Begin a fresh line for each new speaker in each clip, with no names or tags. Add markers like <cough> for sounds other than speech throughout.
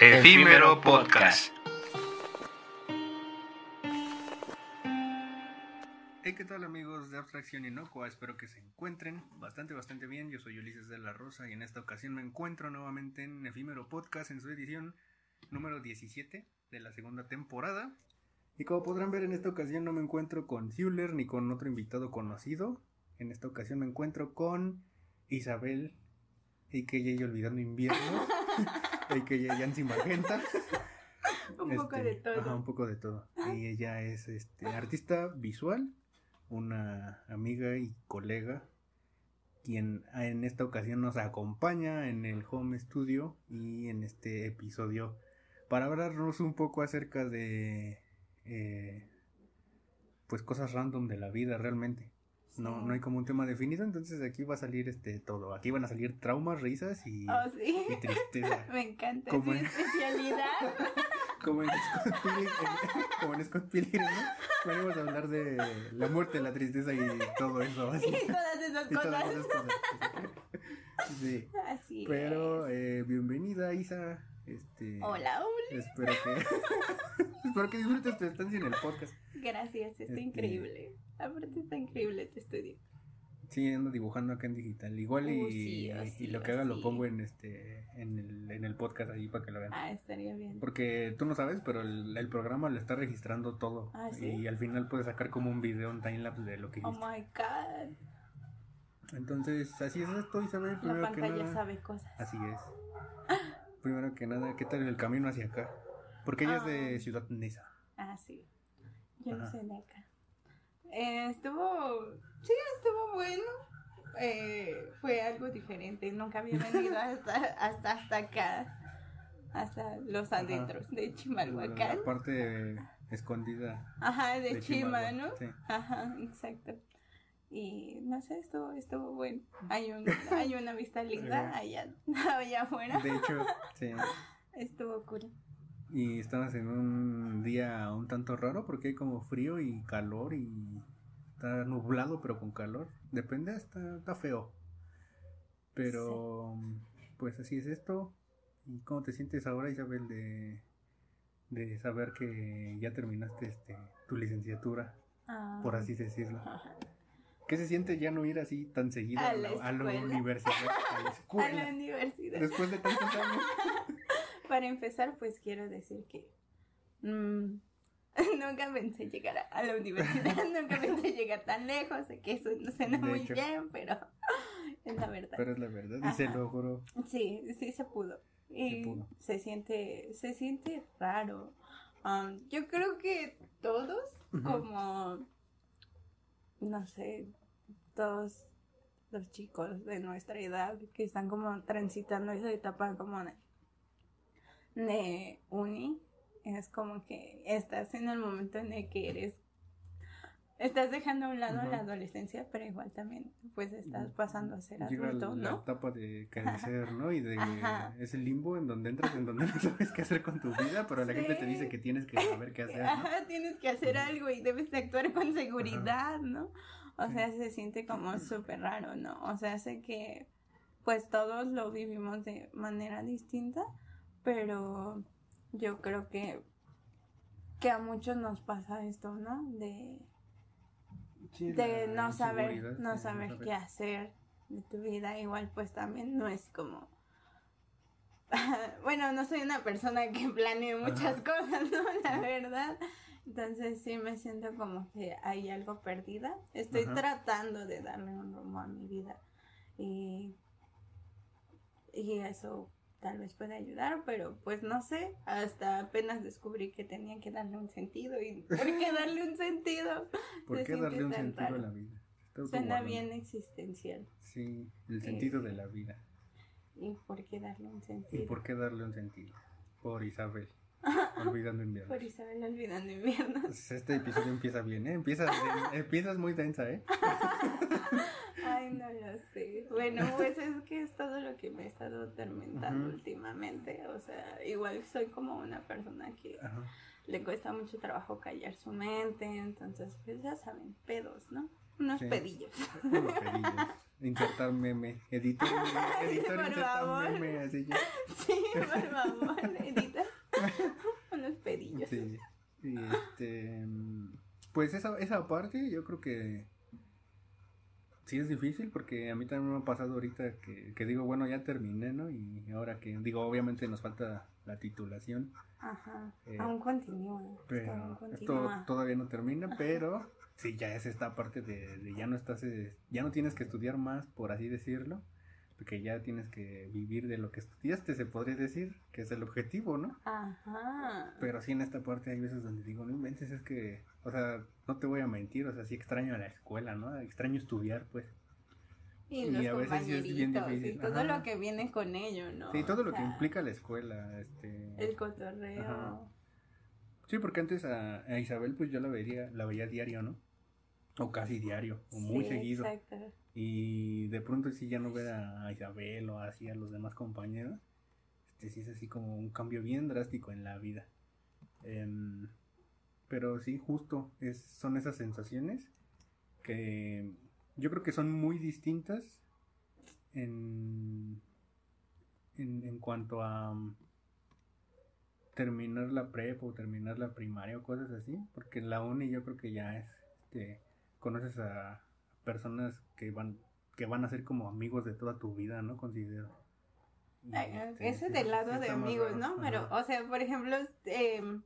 Efímero Podcast.
Hey, ¿qué tal amigos de Abstracción Inocua? Espero que se encuentren bastante, bastante bien. Yo soy Ulises de la Rosa y en esta ocasión me encuentro nuevamente en Efímero Podcast en su edición número 17 de la segunda temporada. Y como podrán ver, en esta ocasión no me encuentro con Hewler ni con otro invitado conocido. En esta ocasión me encuentro con Isabel, a.k.a. Olvidando Invierno, <laughs> a.k.a. Yancy Magenta. <laughs>
Un poco
Este,
de todo.
Ajá, un poco de todo. Y ella es este, artista visual, una amiga y colega, quien en esta ocasión nos acompaña en el home studio y en este episodio para hablarnos un poco acerca de eh, pues cosas random de la vida realmente. No, no hay como un tema definido, entonces aquí va a salir este todo. Aquí van a salir traumas, risas y,
Oh, sí.
y tristeza. <laughs>
Me encanta.
¿Cómo
Es mi
es?
especialidad. <laughs>
Como en Scott Pilgrim, como en Scott Pilgrim, ¿no? A hablar de la muerte, la tristeza y todo eso. <laughs> Así.
y todas esas
Y todas
cosas.
esas cosas. Sí.
Así
Pero
es.
eh, bienvenida Isa. Este,
Hola, hola.
Espero que espero que disfrutes tu estancia en el podcast.
Gracias, está
Este-
increíble. Aparte está increíble este estudio.
Sí, ando dibujando acá en digital. Igual y,
Uh, sí, oh,
y
sí,
lo que
oh,
haga lo pongo en este en el, en el podcast ahí para que lo vean.
Ah, estaría bien.
Porque tú no sabes, pero el, el programa lo está registrando todo.
Ah, ¿sí?
Y al final puedes sacar como un video, un timelapse de lo que
Oh
hiciste.
my god.
Entonces, así es esto, Isabel.
La
que
pantalla
nada.
sabe cosas.
Así es. Primero que nada, ¿qué tal el camino hacia acá? Porque ella es de
Ah.
Ciudad Neza.
Ah, sí. Yo no
Ajá.
soy de acá. Eh, estuvo. Sí, estuvo bueno. Eh, fue algo diferente. Nunca había venido <laughs> hasta, hasta, hasta acá. Hasta los
Ajá.
adentros de
La
Chimalhuacán.
parte escondida
Ajá, de,
de
Chima,
Chimalhuacán,
¿no?
sí.
Ajá, exacto. Y no sé, estuvo, estuvo bueno. Hay, un, <laughs> hay una vista linda
Ajá.
allá, <laughs> allá afuera.
De hecho, sí.
Estuvo cool.
Y estabas en un día un tanto raro porque hay como frío y calor y está nublado pero con calor. Depende, está, está feo. Pero pues así es esto. ¿Y cómo te sientes ahora, Isabel, de, de saber que ya terminaste este tu licenciatura,
Ah,
por así decirlo? <laughs> ¿Qué se siente ya no ir así tan seguido
A
a
la
a la universidad? A la <laughs>
A
escuela.
la universidad.
Después de tantos años. <laughs>
Para empezar, pues quiero decir que mm, <laughs> nunca pensé llegar a, a la universidad, <laughs> nunca pensé llegar tan lejos, sé que eso no suena muy
hecho.
bien, pero <laughs> es la verdad.
Pero es la verdad. Y se
Ajá.
logró.
Sí, sí se pudo. Y
pudo.
se siente, se siente raro. Um, yo creo que todos, como, no sé, todos los chicos de nuestra edad que están como transitando esa etapa como de, de uni, es como que estás en el momento en el que eres, estás dejando a un lado
Ujú.
la adolescencia, pero igual también pues estás pasando a ser
Llega
adulto,
la
¿no?
etapa de crecer, ¿no? Y de
Ajá.
es el limbo en donde entras, en donde <laughs> no sabes qué hacer con tu vida, pero la gente te
Sí.
dice que tienes que saber qué hacer, ¿no?
Ajá, tienes que hacer
Ujú.
algo y debes de actuar con seguridad, ¿no? O
Sí.
sea, se siente como súper raro, ¿no? O sea, sé que pues todos lo vivimos de manera distinta, pero yo creo que que a muchos nos pasa esto, ¿no? De,
Sí,
de no saber, no saber qué hacer de tu vida, igual pues también no es como <laughs> bueno, no soy una persona que planee muchas
Ajá. <laughs>
cosas, ¿no? La verdad. Entonces sí me siento como que hay algo perdida. Estoy
Ajá.
tratando de darle un rumbo a mi vida. Y, y eso tal vez puede ayudar, pero pues no sé. Hasta apenas descubrí que tenía que darle un sentido. ¿Y <laughs> por qué darle un sentido?
¿Por qué darle un sentido a
raro.
la vida? Está
Suena bien existencial.
Sí, el
Eh,
sentido de la vida.
¿Y por qué darle un
¿Y
sentido?
por qué darle un sentido? Por Isabel. <laughs> Olvidando invierno.
Por Isabel olvidando invierno.
Este episodio empieza bien, ¿eh? Empiezas, <laughs> empiezas muy densa, ¿eh?
Ay, no lo sé. Bueno, pues es que es todo lo que me he estado atormentando últimamente. O sea, igual soy como una persona que le cuesta mucho trabajo callar su mente. Entonces, pues ya saben, pedos, ¿no? Unos
Sí.
pedillos.
Unos pedillos. <laughs> Insertar meme. Editor, editor
por favor.
meme. Así ya.
Sí, por favor, edita. <laughs> Unos pedillos.
Sí. Este. mm, Pues esa, esa parte yo creo que. Sí es difícil porque a mí también me ha pasado ahorita que, que digo, bueno, ya terminé, ¿no? Y ahora que digo, obviamente nos falta la titulación,
Ajá.
Eh,
aún continúa. aún
pero esto todavía no termina, pero sí, ya es esta parte de, de ya no estás, eh, ya no tienes que estudiar más, por así decirlo, porque ya tienes que vivir de lo que estudiaste, se podría decir, que es el objetivo, ¿no?
Ajá.
Pero sí en esta parte hay veces donde digo, no inventes, es que, o sea, no te voy a mentir, o sea, sí extraño a la escuela, ¿no? Extraño estudiar, pues.
Y,
y
los
a veces sí es bien
compañeritos y
difícil,
todo
ajá.
lo que viene con ello, ¿no?
Sí, todo
O
lo que implica la escuela, este...
El cotorreo.
Ajá. Sí, porque antes a, a Isabel pues yo la veía, la veía diario, ¿no? O casi diario, o muy
Sí,
seguido.
Exacto.
Y de pronto sí ya no ver a Isabel o así a los demás compañeros, este sí es así como un cambio bien drástico en la vida. Em, pero sí, justo, es, son esas sensaciones que yo creo que son muy distintas en, en, en cuanto a um, terminar la prepa o terminar la primaria o cosas así, porque en la uni yo creo que ya es, este, conoces a personas que van que van a ser como amigos de toda tu vida, ¿no? Considero. Y,
Ay,
este,
Ese
sí,
del
sí
lado de amigos,
raro.
¿no? Pero, o sea, por ejemplo, em,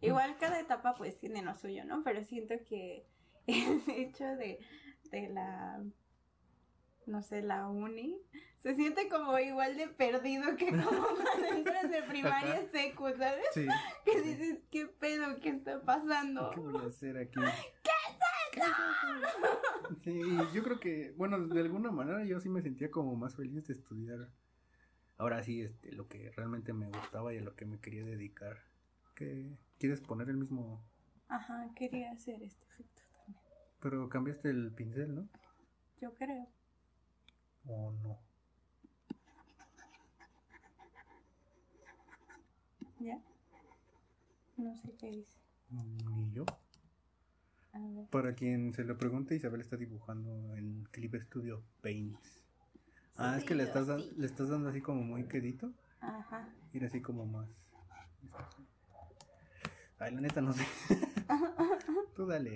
igual cada etapa pues tiene lo suyo, ¿no? Pero siento que <laughs> el hecho de, de la, no sé, la uni, se siente como igual de perdido que como <laughs> cuando entras de primaria secu, ¿sabes?
Sí.
Que dices, ¿qué pedo? ¿Qué está pasando?
¿Qué voy a hacer aquí? <laughs> ¿Qué <laughs> Sí, yo creo que, bueno, de alguna manera yo sí me sentía como más feliz de estudiar. Ahora sí, este, lo que realmente me gustaba y a lo que me quería dedicar. ¿Qué? ¿Quieres poner el mismo?
Ajá, quería hacer este efecto también.
Pero cambiaste el pincel, ¿no?
Yo creo.
¿O no?
¿Ya? No sé qué dice.
Ni yo. Para quien se lo pregunte, Isabel está dibujando en Clip Studio Paint. Ah, es que le estás,
sí.
le estás dando así como muy quedito.
Ajá.
Ir así como más. Ay, la neta no sé. <laughs> Tú dale.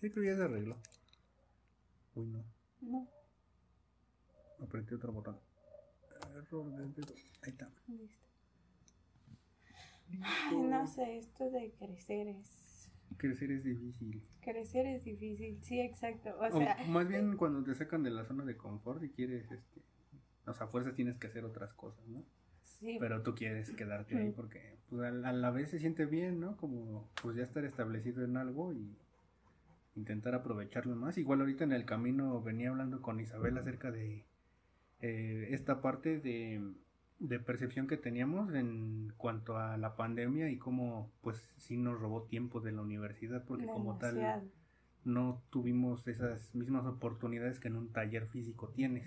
Sí, creo que ya se arregló. Uy, no.
No,
Apreté otro botón. Error de dedo. Ahí está.
listo. Ay, no sé, esto de crecer es...
Crecer es difícil.
Crecer es difícil, sí, exacto. O
O
sea,
más bien cuando te sacan de la zona de confort y quieres, este. O sea, fuerzas tienes que hacer otras cosas, ¿no?
sí,
Pero tú quieres quedarte ahí porque pues, a, la- a la vez se siente bien, ¿no? Como pues ya estar establecido en algo y intentar aprovecharlo más. Igual ahorita en el camino venía hablando con Isabel acerca de eh, esta parte de, de percepción que teníamos en cuanto a la pandemia y cómo pues sí nos robó tiempo de la universidad porque como tal no tuvimos esas mismas oportunidades que en un taller físico tienes.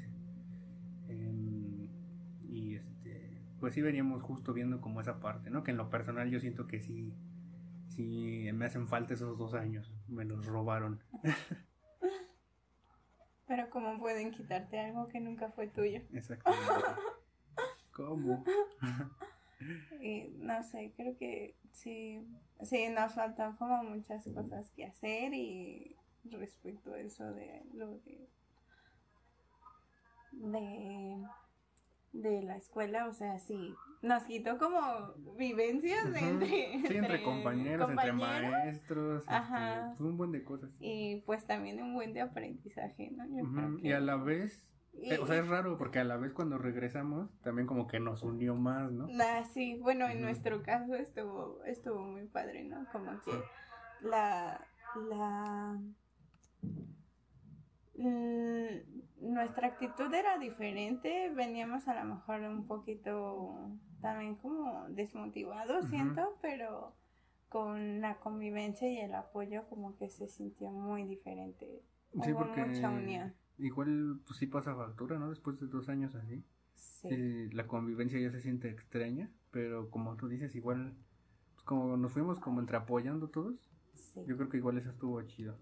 Em, y este, pues sí veníamos justo viendo como esa parte, ¿no? Que en lo personal yo siento que sí, sí me hacen falta esos dos años, me los robaron. <laughs>
Pero ¿cómo pueden quitarte algo que nunca fue tuyo?
Exactamente. <laughs> ¿Cómo? <laughs>
Y no sé, creo que sí, sí, nos faltan como muchas cosas que hacer y respecto a eso de lo de de, de la escuela, o sea, sí, nos quitó como vivencias entre,
Sí, entre compañeros, entre maestros, este,
Ajá.
pues un buen de cosas.
y pues también un buen de aprendizaje, ¿no? Yo creo que-
Y a la vez, o sea, es raro porque a la vez cuando regresamos también como que nos unió más, ¿no?
Ah, sí, bueno, en nuestro caso estuvo, estuvo muy padre, ¿no? Como que la, la, mm, nuestra actitud era diferente, veníamos a lo mejor un poquito también como desmotivados, siento, pero con la convivencia y el apoyo como que se sintió muy diferente.
Sí,
Hubo
porque
mucha unión.
Igual pues sí pasa factura, ¿no? Después de dos años así.
Sí.
Eh, la convivencia ya se siente extraña, pero como tú dices, igual, pues como nos fuimos como entre apoyando todos,
sí.
yo creo que igual eso estuvo chido.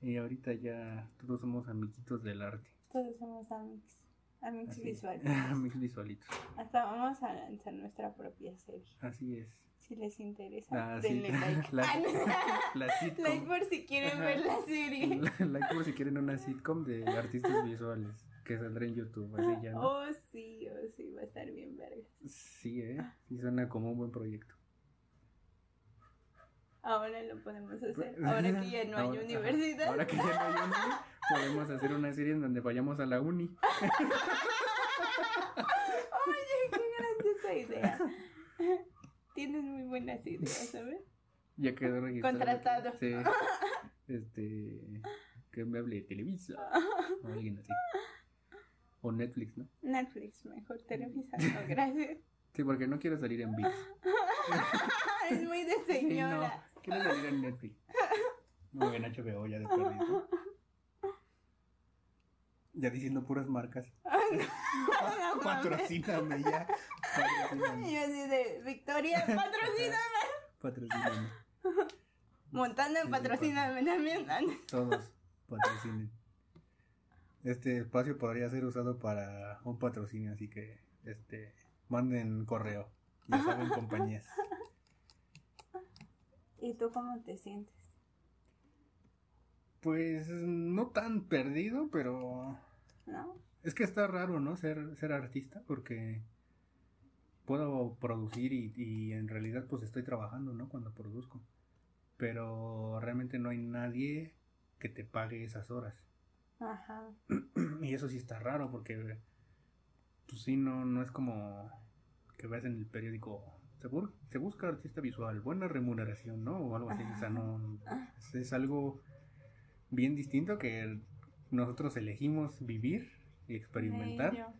Y ahorita ya todos somos amiguitos del arte.
Todos somos amigos. Amigos visuales. <laughs>
Amigos visualitos.
Hasta vamos a lanzar nuestra propia serie.
Así es.
Si les interesa,
sí.
denle <laughs> like.
La-. <laughs> La <laughs>
like por si quieren ver la serie.
like por si quieren una sitcom de artistas visuales que saldrá en YouTube. Así ya, ¿no?
Oh, sí, oh, sí, va a estar bien verga.
Sí, ¿eh? Sí suena como un buen proyecto.
Ahora lo podemos hacer. Ahora que ya no hay universidad.
Ahora que ya no hay uni, podemos hacer una serie en donde vayamos a la uni.
Oye, qué grandiosa idea. Tienes muy buenas ideas, ¿sabes? <laughs>
Ya quedó registrado.
Contratado.
Sí. <laughs> Este. Que me hable de Televisa. <laughs> O alguien así. O Netflix, ¿no?
Netflix, mejor Televisa. No, gracias.
Sí, porque no quiero salir en VIX.
Es muy de
Sí,
señora.
no. Quiero salir en Netflix. Muy en HBO ya de perdido. Ya diciendo puras marcas. <laughs>
Mames. <laughs>
Patrocíname ya. Patrocíname.
Yo así de, Victoria, <laughs> patrocíname.
Patrocíname.
Montana,
sí,
patrocíname también.
Todos patrocinen. Este espacio podría ser usado para un patrocinio, así que este manden correo. Ya saben compañías.
¿Y tú cómo te sientes?
Pues no tan perdido, pero
¿No?
es que está raro, ¿no? Ser, ser artista, porque puedo producir y, y en realidad pues estoy trabajando, ¿no? Cuando produzco. Pero realmente no hay nadie que te pague esas horas.
Ajá. <clears throat>
Y eso sí está raro porque, pues sí, no, no es como que ves en el periódico, se, busca artista visual, buena remuneración, ¿no? O algo así, o sea, no, es, es algo bien distinto que nosotros elegimos vivir y experimentar,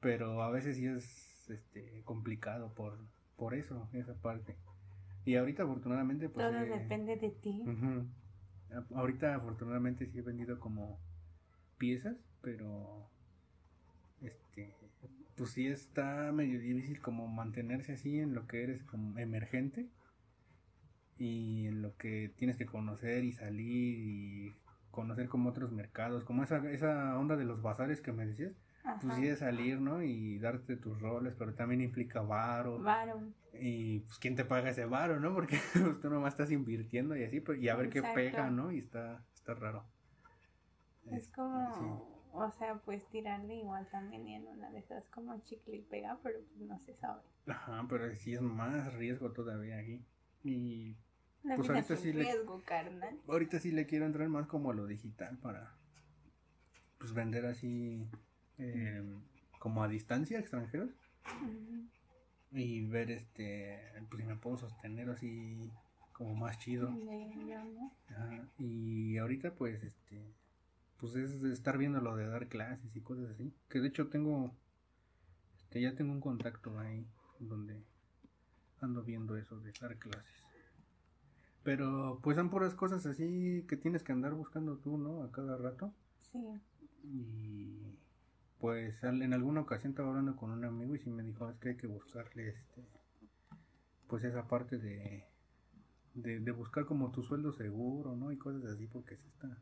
pero a veces sí es este, complicado por, por eso, esa parte. Y ahorita afortunadamente, pues...
Todo
eh,
depende de ti.
Ujú. A- Ahorita afortunadamente sí he vendido como piezas, pero este pues sí está medio difícil como mantenerse así en lo que eres como emergente y en lo que tienes que conocer y salir y conocer como otros mercados, como esa, esa onda de los bazares que me decías, pues
Ajá.
sí de salir, ¿no? Y darte tus roles, pero también implica varo.
Varo.
Y pues quién te paga ese varo, ¿no? Porque <laughs> pues, tú nomás estás invirtiendo y así, pues, y a ver
Exacto.
qué pega, ¿no? Y está, está raro.
Es
Este,
como, o sea, pues tirarle igual también y en una de esas como chicle y pega, pero pues no se sabe.
sí. Ajá, pero sí es más riesgo todavía aquí. Y Pues ahorita sí le-
riesgo, carnal.
ahorita sí le quiero entrar más como a lo digital para pues vender así eh, como a distancia a extranjeros y ver este pues si me puedo sostener así como más chido. Y ahorita pues este pues es estar viendo lo de dar clases y cosas así. Que de hecho tengo este ya tengo un contacto ahí donde ando viendo eso de dar clases. Pero pues son puras cosas así que tienes que andar buscando tú, ¿no? A cada rato.
Sí.
Y pues en alguna ocasión estaba hablando con un amigo y sí me dijo, es que hay que buscarle este pues esa parte de, de, de buscar como tu sueldo seguro, ¿no? Y cosas así porque sí está.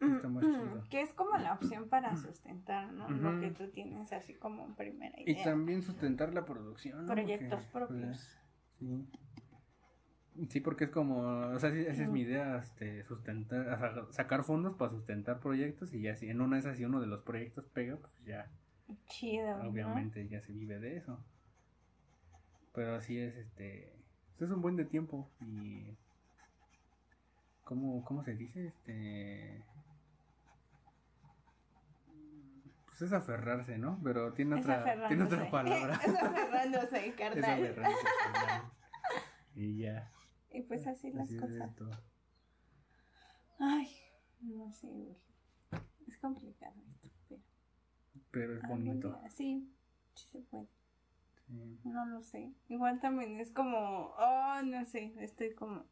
Está más chido.
Que es como la opción para sustentar, ¿no? Lo que tú tienes así como primera
Y
idea.
también sustentar la producción, ¿no?
Proyectos
Porque,
propios.
pues, sí. Sí, porque es como, o sea, esa es mi idea, este, sustentar, sacar fondos para sustentar proyectos y ya si en una de esas si uno de los proyectos pega, pues ya
Chido. ¿no?
obviamente ya se vive de eso. Pero así es, este, pues es un buen de tiempo y ¿cómo, cómo se dice? Este, pues es aferrarse, ¿no? Pero tiene
Es
otra, tiene otra
aferrándose. <laughs>
palabra.
es aferrándose, <laughs>
es
carnal.
aferrarse. carnal. <laughs> Y ya.
Y pues así las
así es
cosas.
esto.
Ay, no sé, güey. Es complicado esto, pero.
Pero es bonito.
Sí, sí se puede.
Sí.
No lo sé. Igual también es como, oh, no sé, estoy como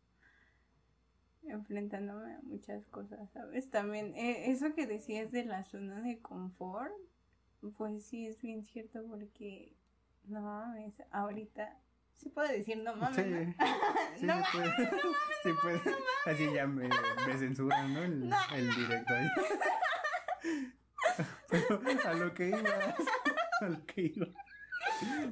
enfrentándome a muchas cosas, ¿sabes? También eh, eso que decías de la zona de confort, pues sí es bien cierto porque no mames, ahorita se puede decir no mames.
Sí,
¿no?
sí, <laughs>
No
puede. Sí puede. Así ya me, me censuran, ¿no? El, el directo ahí. <laughs> Pero a lo que iba. A lo que iba.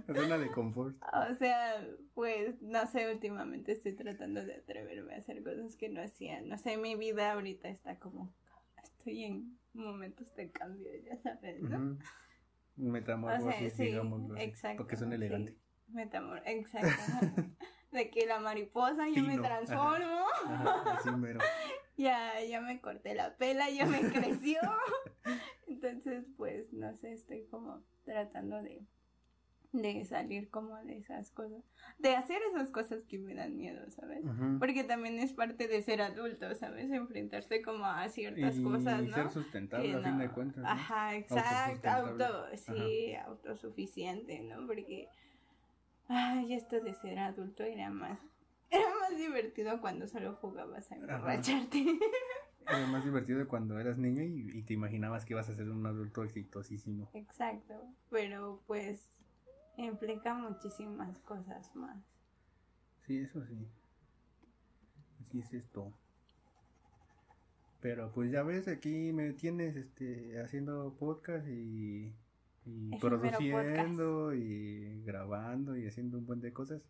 La zona de confort.
O sea, pues no sé, últimamente estoy tratando de atreverme a hacer cosas que no hacía. No sé, mi vida ahorita está como estoy en momentos de cambio, ya sabes, ¿no?
Ujú. Metamorfosis,
sí,
digámoslo así,
exacto,
Porque son
sí.
elegantes.
Metamor, exacto. <laughs> de que la mariposa yo me transformo.
Ajá, así mero. <laughs>
Ya, ya me corté la pela, ya me <laughs> creció. Entonces, pues, no sé, estoy como tratando de, de salir como de esas cosas. De hacer esas cosas que me dan miedo, ¿sabes? Porque también es parte de ser adulto, ¿sabes? Enfrentarse como a ciertas
y
cosas, ¿no?
ser sustentable
Que
a fin de cuentas. ¿no?
Ajá, exacto, auto, sí, autosuficiente, ¿no? Porque, ay, esto de ser adulto era más, <laughs> era más divertido cuando solo jugabas a emborracharte. <laughs>
Era más divertido cuando eras niño y, y te imaginabas que ibas a ser un adulto exitosísimo.
Exacto, pero pues implica muchísimas cosas más.
Sí, eso sí. Así es esto. Pero pues ya ves, aquí me tienes este haciendo podcast y, y produciendo y grabando y haciendo un buen de cosas.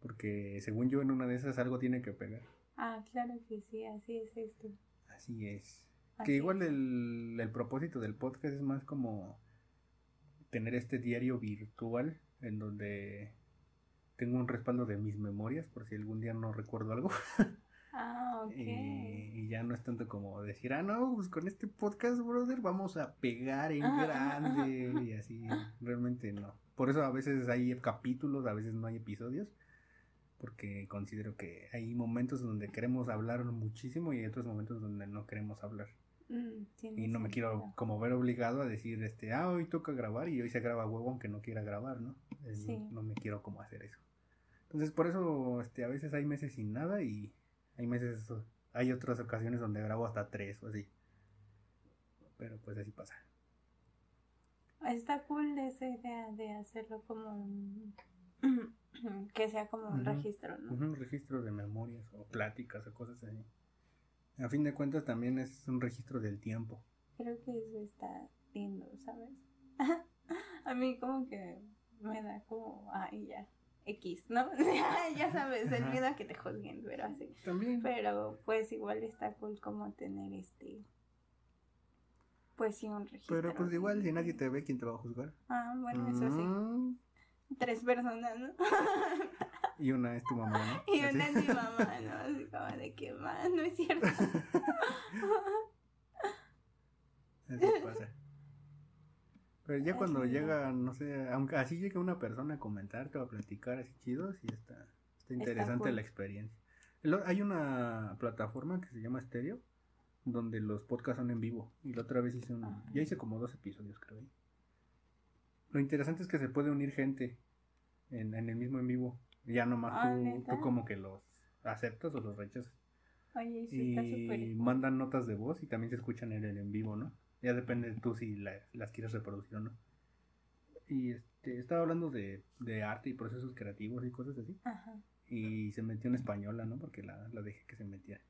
Porque según yo en una de esas algo tiene que pegar.
Ah, claro que sí, así es esto.
Así es.
Así
que igual
es.
el, el propósito del podcast es más como tener este diario virtual en donde tengo un respaldo de mis memorias por si algún día no recuerdo algo. <laughs>
Ah, ok.
Y, y ya no es tanto como decir, ah, no, pues con este podcast, brother, vamos a pegar en grande y así. Realmente no. Por eso a veces hay capítulos, a veces no hay episodios. Porque considero que hay momentos donde queremos hablar muchísimo y hay otros momentos donde no queremos hablar.
Mm,
Y no me quiero como ver obligado a decir, este, ah, hoy toca grabar y hoy se graba huevo aunque no quiera grabar, ¿no?
Sí.
no, no me quiero como hacer eso. Entonces, por eso, este, a veces hay meses sin nada y hay meses, hay otras ocasiones donde grabo hasta tres o así. Pero pues así pasa.
Está cool esa idea de hacerlo como un- <clears throat> que sea como un
Ujú.
registro, ¿no?
Un registro de memorias o pláticas o cosas así. A fin de cuentas también es un registro del tiempo.
Creo que eso está lindo, ¿sabes? <laughs> A mí como que me da como, ay, ya, X, ¿no? <laughs> ya sabes, el miedo a que te juzguen, pero así.
También.
Pero pues igual está cool como tener este, pues sí, un registro.
Pero pues igual si nadie te ve, ¿quién te va a juzgar?
Ah, bueno, eso sí.
Mm,
Tres personas, ¿no?
Y una es tu mamá, ¿no? <laughs>
Y
Así.
una es mi mamá, ¿no? <laughs> Así como de que más, no es cierto.
Así pasa. Pero ya cuando llega, no sé, aunque así llega una persona a comentarte o a platicar así chido, sí está, está interesante
cool.
la experiencia. Hay una plataforma que se llama Stereo, donde los podcasts son en vivo. Y la otra vez hice un,
Ajá.
ya hice como dos episodios, creo. ahí. Lo interesante es que se puede unir gente en, en el mismo en vivo. Ya nomás
Ah,
tú, como que los aceptas o los rechazas
Oye, eso está súper
y mandan notas de voz y también se escuchan en el en vivo, ¿no? Ya depende de tú si la- las quieres reproducir o no. Y este, estaba hablando de, de arte y procesos creativos y cosas así.
Ajá,
Y se metió en española, ¿no? Porque la, la dejé que se metiera.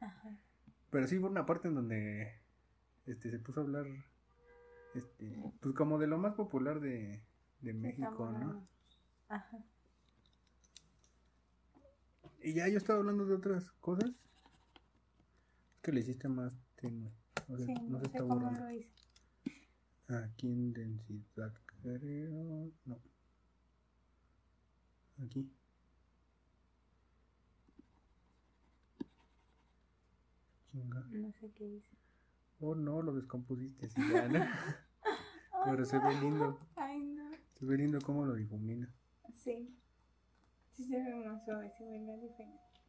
ajá.
Pero sí hubo una parte en donde este, se puso a hablar, este, pues como de lo más popular de, de México, ¿no?
Ajá.
Y ya yo estaba hablando de otras cosas. Que le hiciste más tenue. O sea,
Sí,
no
no
se
sé
está
cómo
borrando.
lo hice.
Aquí en densidad, creo. No. Aquí. Chinga.
No sé qué hice.
Oh no, lo descompusiste. Sí, ya, ¿no? <laughs> Pero se ve lindo.
Ay, no.
Se ve lindo cómo lo difumina.
Sí. Sí se ve más suave, se ve la diferencia.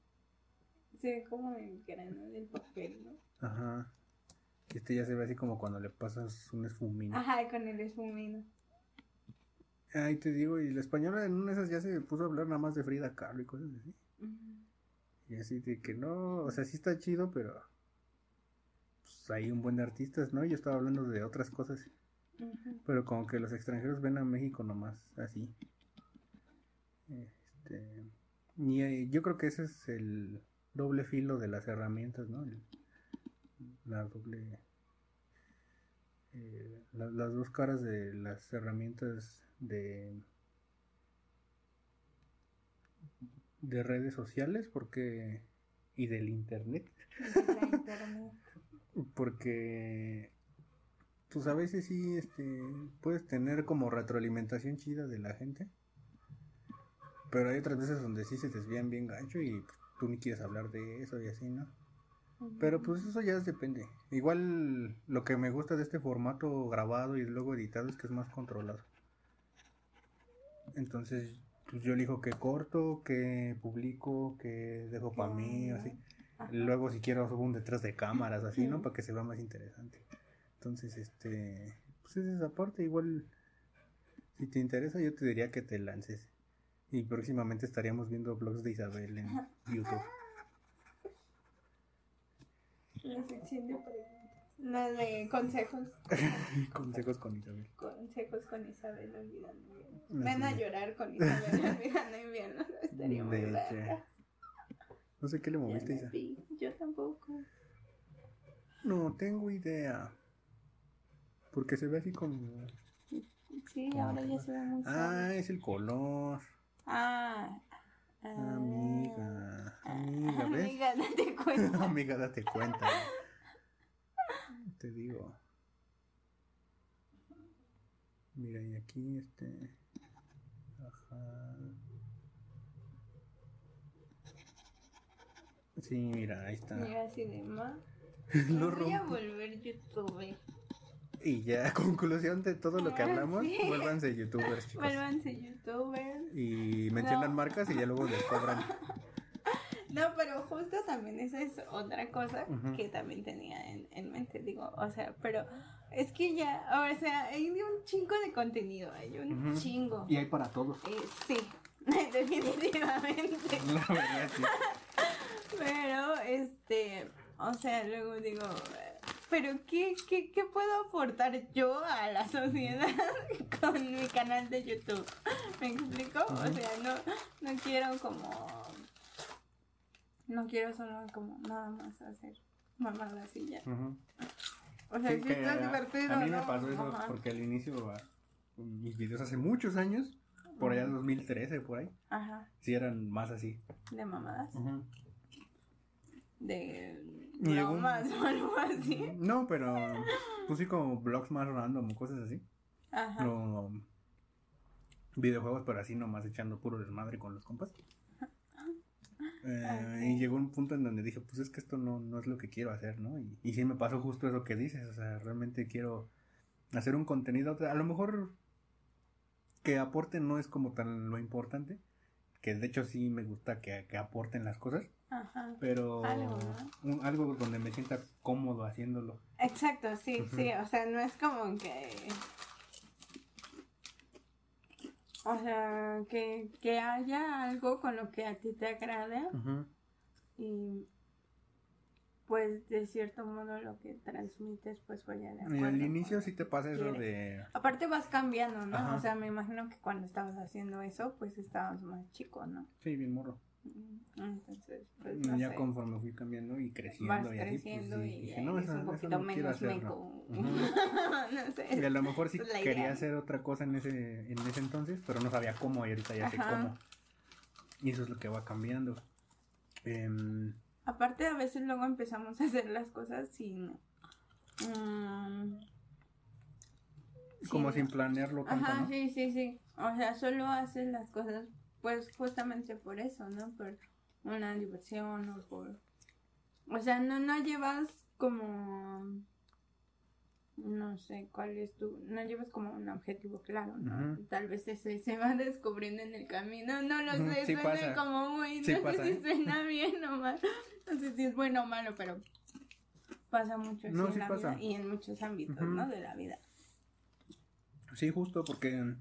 Se ve como el grano del papel, ¿no?
Ajá. Y este ya se ve así como cuando le pasas un esfumino.
Ajá, con el esfumino.
Ay, te digo, y la española en una de esas ya se puso a hablar nada más de Frida Kahlo y cosas así. Y así de que no, o sea, sí está chido, pero pues hay un buen de artistas, ¿no? Yo estaba hablando de otras cosas, pero como que los extranjeros ven a México nomás así. Este, y eh, yo creo que ese es el doble filo de las herramientas, ¿no? El- la doble... eh, la- las dos caras de las herramientas de de redes sociales porque y del internet
internet. <laughs>
porque pues a veces sí este puedes tener como retroalimentación chida de la gente pero hay otras veces donde sí se desvían bien gancho y pues, tú ni quieres hablar de eso y así no pero pues eso ya depende igual lo que me gusta de este formato grabado y luego editado es que es más controlado entonces pues yo elijo qué corto qué publico qué dejo para mí así
Ajá.
Luego si quiero subo un detrás de cámaras así, ¿no? Para que se vea más interesante. Entonces, este, pues es esa parte. Igual, si te interesa, yo te diría que te lances. Y próximamente estaríamos viendo vlogs de Isabel en <laughs> YouTube.
La sección de preguntas. La de consejos. <laughs>
Consejos con Isabel.
Consejos con Isabel olvidando bien. Ven a llorar con Isabel <laughs> olvidando bien. Estaría muy verga.
No sé qué le moviste, Isa.
Yo tampoco.
No tengo idea. Porque se ve así como...
Sí,
¿Cómo
ahora ya se ve muy
Ah, es el color.
Ah. Ah.
Amiga. Amiga, ¿ves?
Amiga, date <laughs> cuenta.
Amiga, date cuenta. Te digo. Mira, y aquí este. Ajá. Sí, mira, ahí está.
Mira así de <laughs>
Lo
voy a volver youtuber.
Y ya, <laughs> conclusión de todo lo que
Ah,
hablamos,
sí.
vuélvanse youtubers, chicos.
Vuélvanse youtubers.
Y mencionan
No.
marcas y ya luego les cobran. <laughs>
No, pero justo también esa es otra cosa que también tenía en, en mente, digo, o sea, pero es que ya, o sea, hay un chingo de contenido, hay un chingo.
Y hay para todos.
Eh, sí, <laughs> definitivamente.
La verdad, sí.
Pero, este, o sea, luego digo, pero ¿qué, qué, qué puedo aportar yo a la sociedad <laughs> con mi canal de YouTube? ¿Me explico? O sea, no, no quiero como, no quiero solo como nada más hacer mamadas y ya.
Ujú.
O sea,
Sí,
sí, está divertido,
A mí me
¿no?
pasó eso
Ajá.
porque al inicio, a- mis videos hace muchos años, por allá 2013, por ahí,
Ajá,
sí eran más así.
de mamadas, de
Y llegó un-
bromas <laughs> o algo así.
No, pero sí como blogs más random cosas así.
Ajá.
O videojuegos, pero así nomás echando puro desmadre con los compas. Eh. Y llegó un punto en donde dije, pues es que esto no, no es lo que quiero hacer, ¿no? Y, y sí me pasó justo eso que dices, o sea, realmente quiero hacer un contenido, a lo mejor que aporte no es como tan lo importante, que de hecho sí me gusta que, que aporten las cosas,
Ajá.
pero
Algo, ¿no?
un- algo donde me sienta cómodo haciéndolo.
Exacto, sí, sí, o sea, no es como que... O sea, que, que haya algo con lo que a ti te agrade y pues de cierto modo lo que transmites pues vaya de acuerdo.
al inicio
con-
sí te pasa eso de...
Aparte vas cambiando, ¿no?
Ajá.
O sea, me imagino que cuando estabas haciendo eso pues estabas más chico, ¿no?
Sí, bien morro.
Entonces, pues no
ya
sé.
conforme fui cambiando y creciendo
vas
y así, pues,
creciendo y
dije, no, eso,
un
eso
poquito
no
menos meco. <laughs> No sé.
Y a lo mejor sí
la
quería
idea.
hacer otra cosa en ese, en ese entonces, pero no sabía cómo y ahorita ya sé cómo. Y eso es lo que va cambiando. Em,
Aparte, a veces luego empezamos a hacer las cosas sin. mm,
como sin planearlo tanto,
Ajá,
¿no?
sí, sí, sí. O sea, solo haces las cosas, pues justamente por eso, ¿no? Por una diversión o por. O sea, no, no llevas como. No sé cuál es tu. No llevas como un objetivo claro, ¿no? Tal vez ese se va <laughs> descubriendo en el camino. No lo sé,
sí
suena
pasa.
como muy.
Sí
no
pasa,
sé si
¿eh?
suena bien o mal. No sé si es bueno o malo, pero pasa mucho
No,
en la
pasa.
vida y en muchos ámbitos. ¿no? De la vida.
Sí, justo porque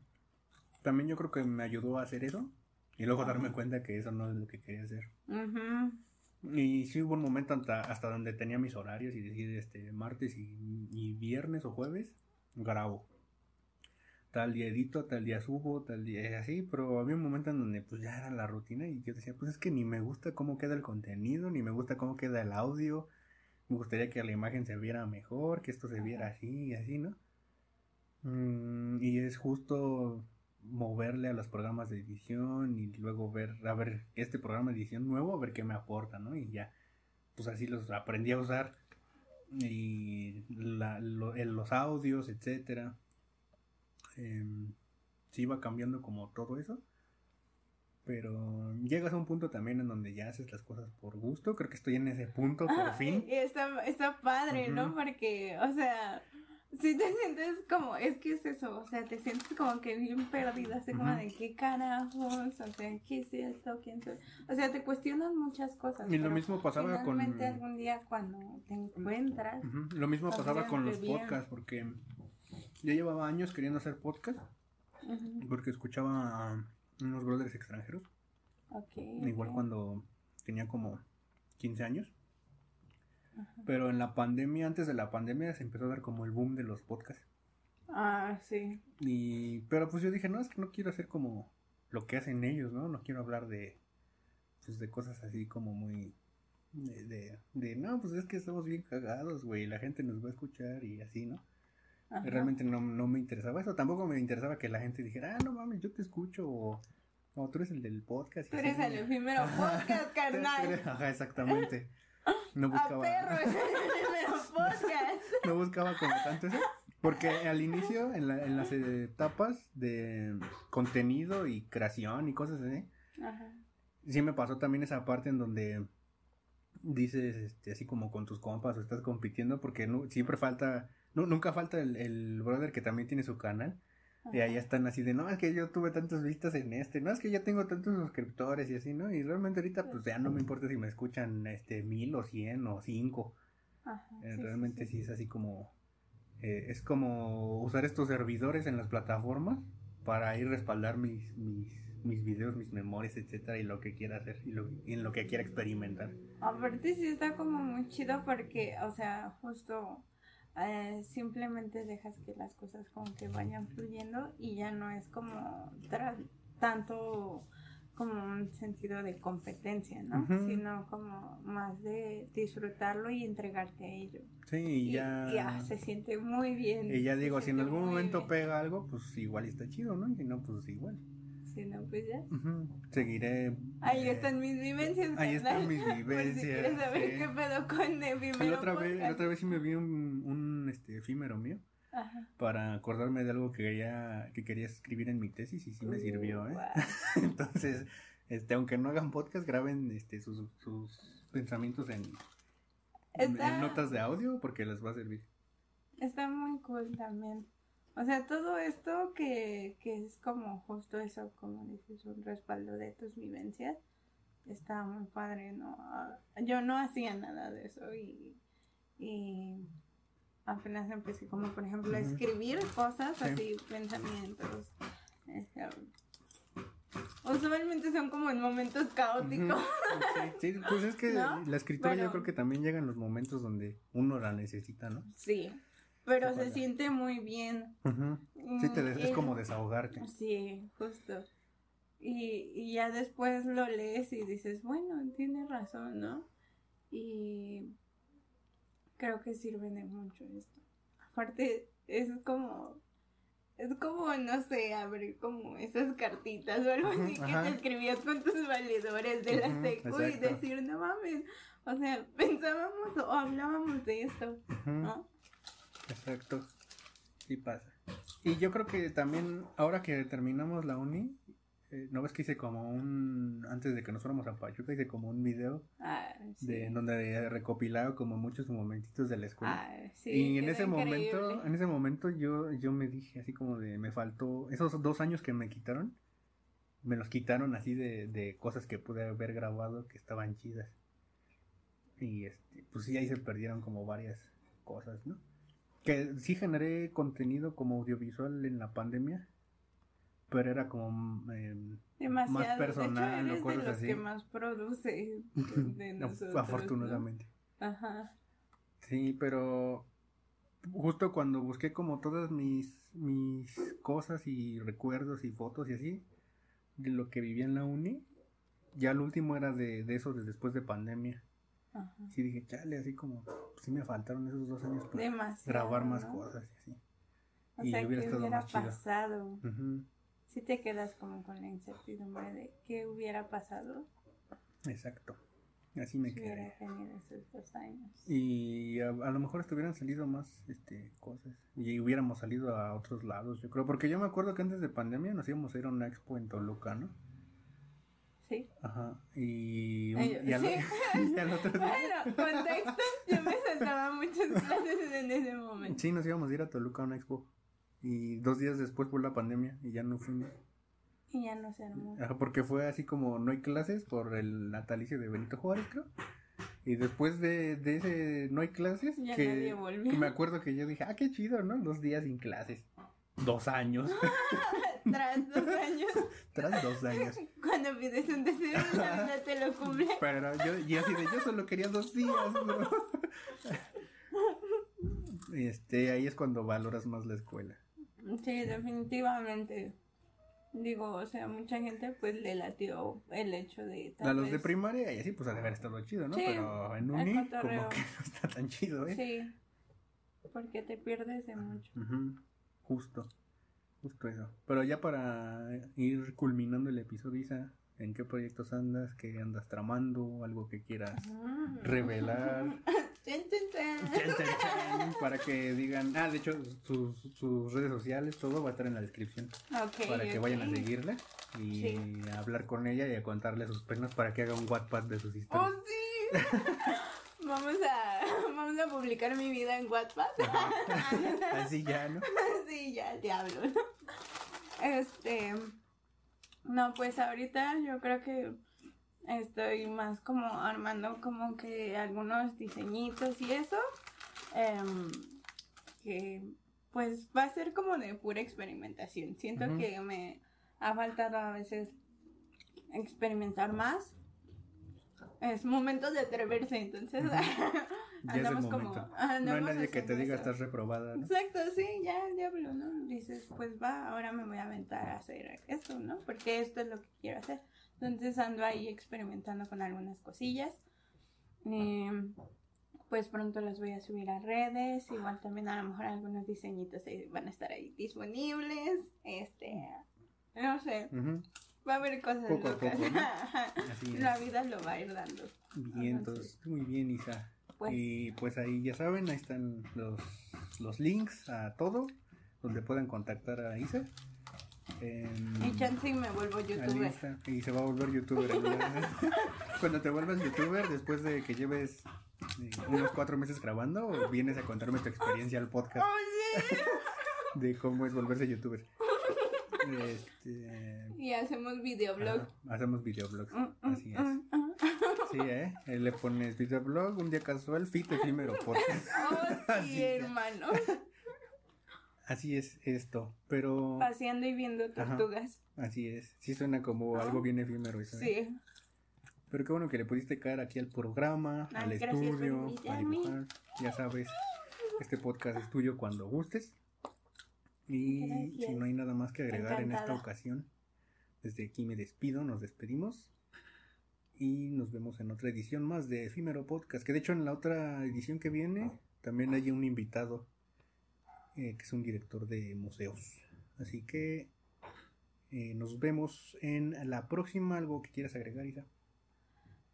también yo creo que me ayudó a hacer eso y luego darme cuenta que eso no es lo que quería hacer. Y sí hubo un momento hasta, hasta donde tenía mis horarios y decir, este, martes y, y viernes o jueves, grabo. Tal día edito, tal día subo, tal día así, pero había un momento en donde pues ya era la rutina y yo decía, pues es que ni me gusta cómo queda el contenido, ni me gusta cómo queda el audio, me gustaría que la imagen se viera mejor, que esto se viera así y así, ¿no? Mm, y es justo moverle a los programas de edición y luego ver, a ver, este programa de edición nuevo, a ver qué me aporta, ¿no? Y ya, pues así los aprendí a usar y la, lo- los audios, etcétera. Em, sí iba cambiando como todo eso. Pero llegas a un punto también en donde ya haces las cosas por gusto. Creo que estoy en ese punto por
Ah,
fin.
Está, está padre, ¿no?
Ujú.
Porque, o sea, si te sientes como, es que es eso, o sea, te sientes como que bien perdida, así como
Ujú.
de qué carajos, o sea, qué es esto, quién soy. O sea, te cuestionas muchas cosas.
Y lo mismo pasaba con-
algún día cuando te encuentras,
Ujú, Lo mismo pasaba con los podcasts, porque yo llevaba años queriendo hacer podcast, porque escuchaba a unos brothers extranjeros,
ok,
igual cuando tenía como 15 años. Pero en la pandemia, antes de la pandemia, se empezó a dar como el boom de los podcasts.
Ah, sí.
Y, pero pues yo dije, no, es que no quiero hacer como lo que hacen ellos, ¿no? No quiero hablar de, pues de cosas así como muy, de, de, de, no, pues es que estamos bien cagados, güey, la gente nos va a escuchar y así, ¿no?
Ajá.
Realmente no, no me interesaba eso, tampoco me interesaba que la gente dijera, ah, no mames, yo te escucho, o, tú eres el del podcast. y
Tú
así,
eres
¿no?
el
Ajá.
podcast, <laughs> carnal.
Ajá, exactamente. No
A
buscaba,
perro, es el <laughs> podcast.
no buscaba como tanto eso. Porque al inicio, en, la- en las etapas de contenido y creación y cosas así,
Ajá.
sí me pasó también esa parte en donde dices, este, así como con tus compas o estás compitiendo, porque nu- siempre falta, nu- nunca falta el, el brother que también tiene su canal. Y ahí están así de, no, es que yo tuve tantas vistas en este, no, es que yo tengo tantos suscriptores y así, ¿no? Y realmente ahorita pues ya no me importa si me escuchan este mil o cien o cinco.
Ajá,
Eh,
sí, sí,
realmente sí,
sí.
es así como, eh, es como usar estos servidores en las plataformas para ir respaldar mis, mis, mis videos, mis memorias, etcétera, y lo que quiera hacer y, lo, y en lo que quiera experimentar.
Aparte sí está como muy chido porque, o sea, justo eh, simplemente dejas que las cosas como que vayan fluyendo y ya no es como tanto como un sentido de competencia, ¿no? Sino como más de disfrutarlo y entregarte a ello.
Sí, y
Y
ya...
se siente muy bien.
y ya digo, si en algún momento
bien.
pega algo, pues igual está chido, ¿no? Y si no, pues igual.
Si no, pues ya.
Seguiré.
Ahí
eh,
están mis vivencias.
ahí están mis <laughs>
si
vivencias,
quieres saber
sí.
qué pedo con el
La otra, vez, la otra vez sí me vi un, un este, efímero mío
Ajá.
para acordarme de algo que quería, que quería escribir en mi tesis y sí me sirvió, ¿eh? <laughs>
Guau.
Entonces, este, aunque no hagan podcast, graben este, sus, sus pensamientos en, en-
Está-
en notas de audio porque les va a servir.
Está muy cool también. O sea, todo esto que, que es como justo eso, como dices, un respaldo de tus vivencias, está muy padre, ¿no? Ah, Yo no hacía nada de eso y, y apenas empecé como, por ejemplo, a escribir cosas,
Sí.
así, pensamientos. este, usualmente son como en momentos caóticos. <laughs>
Sí, sí, pues es que
¿No?
la escritura yo creo que también llega en los momentos donde uno la necesita, ¿no?
Sí, pero se siente muy bien.
Sí, te
Mm,
des- es como desahogarte.
Sí, justo. Y, y ya después lo lees y dices, bueno, tiene razón, ¿no? Y creo que sirve de mucho esto. Aparte, es como, es como, no sé, abrir como esas cartitas o algo así que te escribías con tus valedores de la secu y decir, no mames, o sea, <laughs> pensábamos o hablábamos de esto. ¿no?
Exacto. Sí pasa. Y yo creo que también, ahora que terminamos la uni, eh, ¿no ves que hice como un, antes de que nos fuéramos a Pachuca, hice como un video
Ah, sí.
de en donde recopilaba como muchos momentitos de la escuela.
Ah, sí,
y en ese momento, en ese momento yo, yo me dije así como de, me faltó, esos dos años que me quitaron, me los quitaron así de, de cosas que pude haber grabado que estaban chidas. Y este, pues sí, ahí se perdieron como varias cosas, ¿no? Que sí generé contenido como audiovisual en la pandemia, pero era como
Demasiado.
más personal
de hecho,
o
eres
cosas
de los
así.
que más produce de <laughs> nosotros, ¿no?
afortunadamente.
Ajá.
Sí, pero justo cuando busqué como todas mis, mis cosas y recuerdos y fotos y así, de lo que vivía en la uni, ya el último era de, de eso de después de pandemia.
Ajá.
Sí dije, chale, así como, sí me faltaron esos dos años para
Demasiado.
grabar más
¿no?
cosas y así.
O
Y
sea,
hubiera
¿qué
estado
hubiera
más chido.
pasado? Si te quedas como con la incertidumbre de qué hubiera pasado
Exacto. Así me
si
quedé.
tenido esos dos años.
Y a, a lo mejor te hubieran salido más este, cosas. Y hubiéramos salido a otros lados, yo creo. Porque yo me acuerdo que antes de pandemia nos íbamos a ir a una expo en Toluca, ¿no?
Sí.
Ajá. Y, un-
Ay, yo-
y al,
sí. <laughs>
y al otro día.
Bueno, contexto, yo me saltaba muchas clases en ese momento.
Sí, nos íbamos a ir a Toluca a una expo. Y dos días después fue la pandemia y ya no fuimos.
Y ya no se armó.
Ajá, porque fue así como no hay clases por el natalicio de Benito Juárez, creo. Y después de, de ese no hay clases,
Ya
que,
nadie volvió.
que me acuerdo que yo dije, ah, qué chido, ¿no? Dos días sin clases. Dos años. <laughs>
Tras dos años, <laughs>
Tras dos años.
Cuando pides un deseo, la vida te lo cumple.
Pero yo, yo así de, yo solo quería dos días, ¿no? <laughs> Este, ahí es cuando valoras más la escuela.
Sí, definitivamente. Digo, o sea, mucha gente pues le latió el hecho de tal
A los de primaria y así pues ha de haber estado chido, ¿no?
Sí,
Pero en uni como que no está tan chido, ¿eh?
Sí, porque te pierdes de mucho.
Justo, justo eso. Pero ya para ir culminando el episodio, Isa, ¿en qué proyectos andas? ¿Qué andas tramando? ¿Algo que quieras
Mm.
revelar? <laughs> Para que digan, ah, de hecho, sus, sus redes sociales, todo va a estar en la descripción.
Ok,
para que vayan a seguirla y
Sí.
a hablar con ella y a contarle sus penas para que haga un Wattpad de sus
¡Oh,
historias.
sí! <laughs> vamos, a, vamos a publicar mi vida en WhatsApp. <laughs>
Así ya, ¿no?
sí, ya, el diablo. ¿no? Este. No, pues ahorita yo creo que estoy más como armando como que algunos diseñitos y eso. em, que pues va a ser como de pura experimentación. Siento que me ha faltado a veces experimentar más. Es momento de atreverse, entonces <laughs>
Ya es el
andamos como...
momento. <laughs> No hay nadie que te diga
eso.
estás reprobada, ¿no?
Exacto, sí, ya el diablo, ¿no? Dices, pues va, ahora me voy a aventar a hacer esto, ¿no? Porque esto es lo que quiero hacer. Entonces ando ahí experimentando con algunas cosillas. Eh, pues pronto las voy a subir a redes. Igual también a lo mejor algunos diseñitos van a estar ahí disponibles. Este, no sé, va a haber cosas
Poco a
locas. <laughs> La vida lo va a ir dando.
Bien,
Ajá,
entonces, muy bien, Isa.
Pues
Y pues ahí ya saben, ahí están los, los links a todo, donde pueden contactar a Isa. En-
y chance y me vuelvo youtuber.
Y se va a volver youtuber. <laughs> <laughs> Cuando te vuelvas youtuber, después de que lleves eh, unos cuatro meses grabando, vienes a contarme tu experiencia al podcast
¡Oh, sí! <laughs>
de cómo es volverse youtuber. Este,
Y hacemos videoblog.
ajá, hacemos videoblogs,
Mm, mm,
así es.
mm.
Sí, ¿eh? Le pones videoblog, un día casual, fit efímero podcast. <laughs>
Oh, sí, hermano.
Así es esto, pero
Paseando y viendo tortugas.
así es. Sí suena como algo bien efímero eso. ¿eh?
Sí.
Pero qué bueno que le pudiste caer aquí al programa,
Ay,
al
por
estudio, a dibujar. Ya sabes, este podcast es tuyo cuando gustes. Y
Gracias.
si no hay nada más que agregar en esta ocasión, desde aquí me despido, nos despedimos. Y nos vemos en otra edición más de Efímero Podcast. Que de hecho en la otra edición que viene también hay un invitado eh, que es un director de museos. Así que eh, nos vemos en la próxima. ¿Algo que quieras agregar, Isa?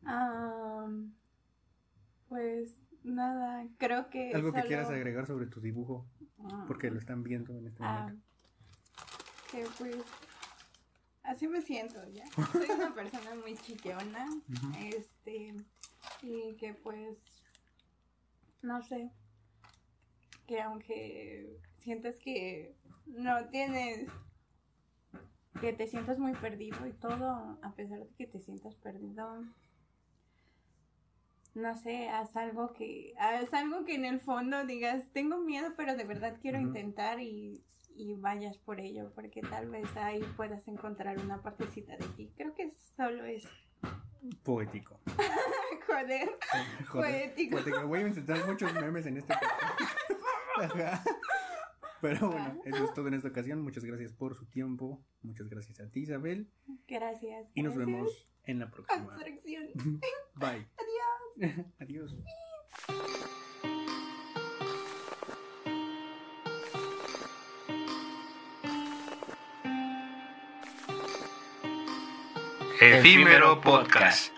Am, pues nada, creo que.
Algo que quieras agregar sobre tu dibujo,
Ah,
porque lo están viendo en este
ah,
momento.
que pues. Así me siento ya. <laughs> Soy una persona muy chiqueona. Este. Y que pues. No sé. Que aunque sientes que no tienes. Que te sientas muy perdido y todo, a pesar de que te sientas perdido. No sé, haz algo que. Haz algo que en el fondo digas, tengo miedo, pero de verdad quiero intentar y, y vayas por ello, porque tal vez ahí puedas encontrar una partecita de ti. Creo que solo es
Poético. <laughs>
joder.
Joder,
Poético.
poético. Voy a insertar muchos memes en este <laughs> podcast. Pero bueno, eso es todo en esta ocasión. Muchas gracias por su tiempo. Muchas gracias a ti, Isabel.
Gracias.
Y nos
gracias.
vemos en la próxima. <laughs> Bye.
Adiós.
Adiós.
Efímero Podcast.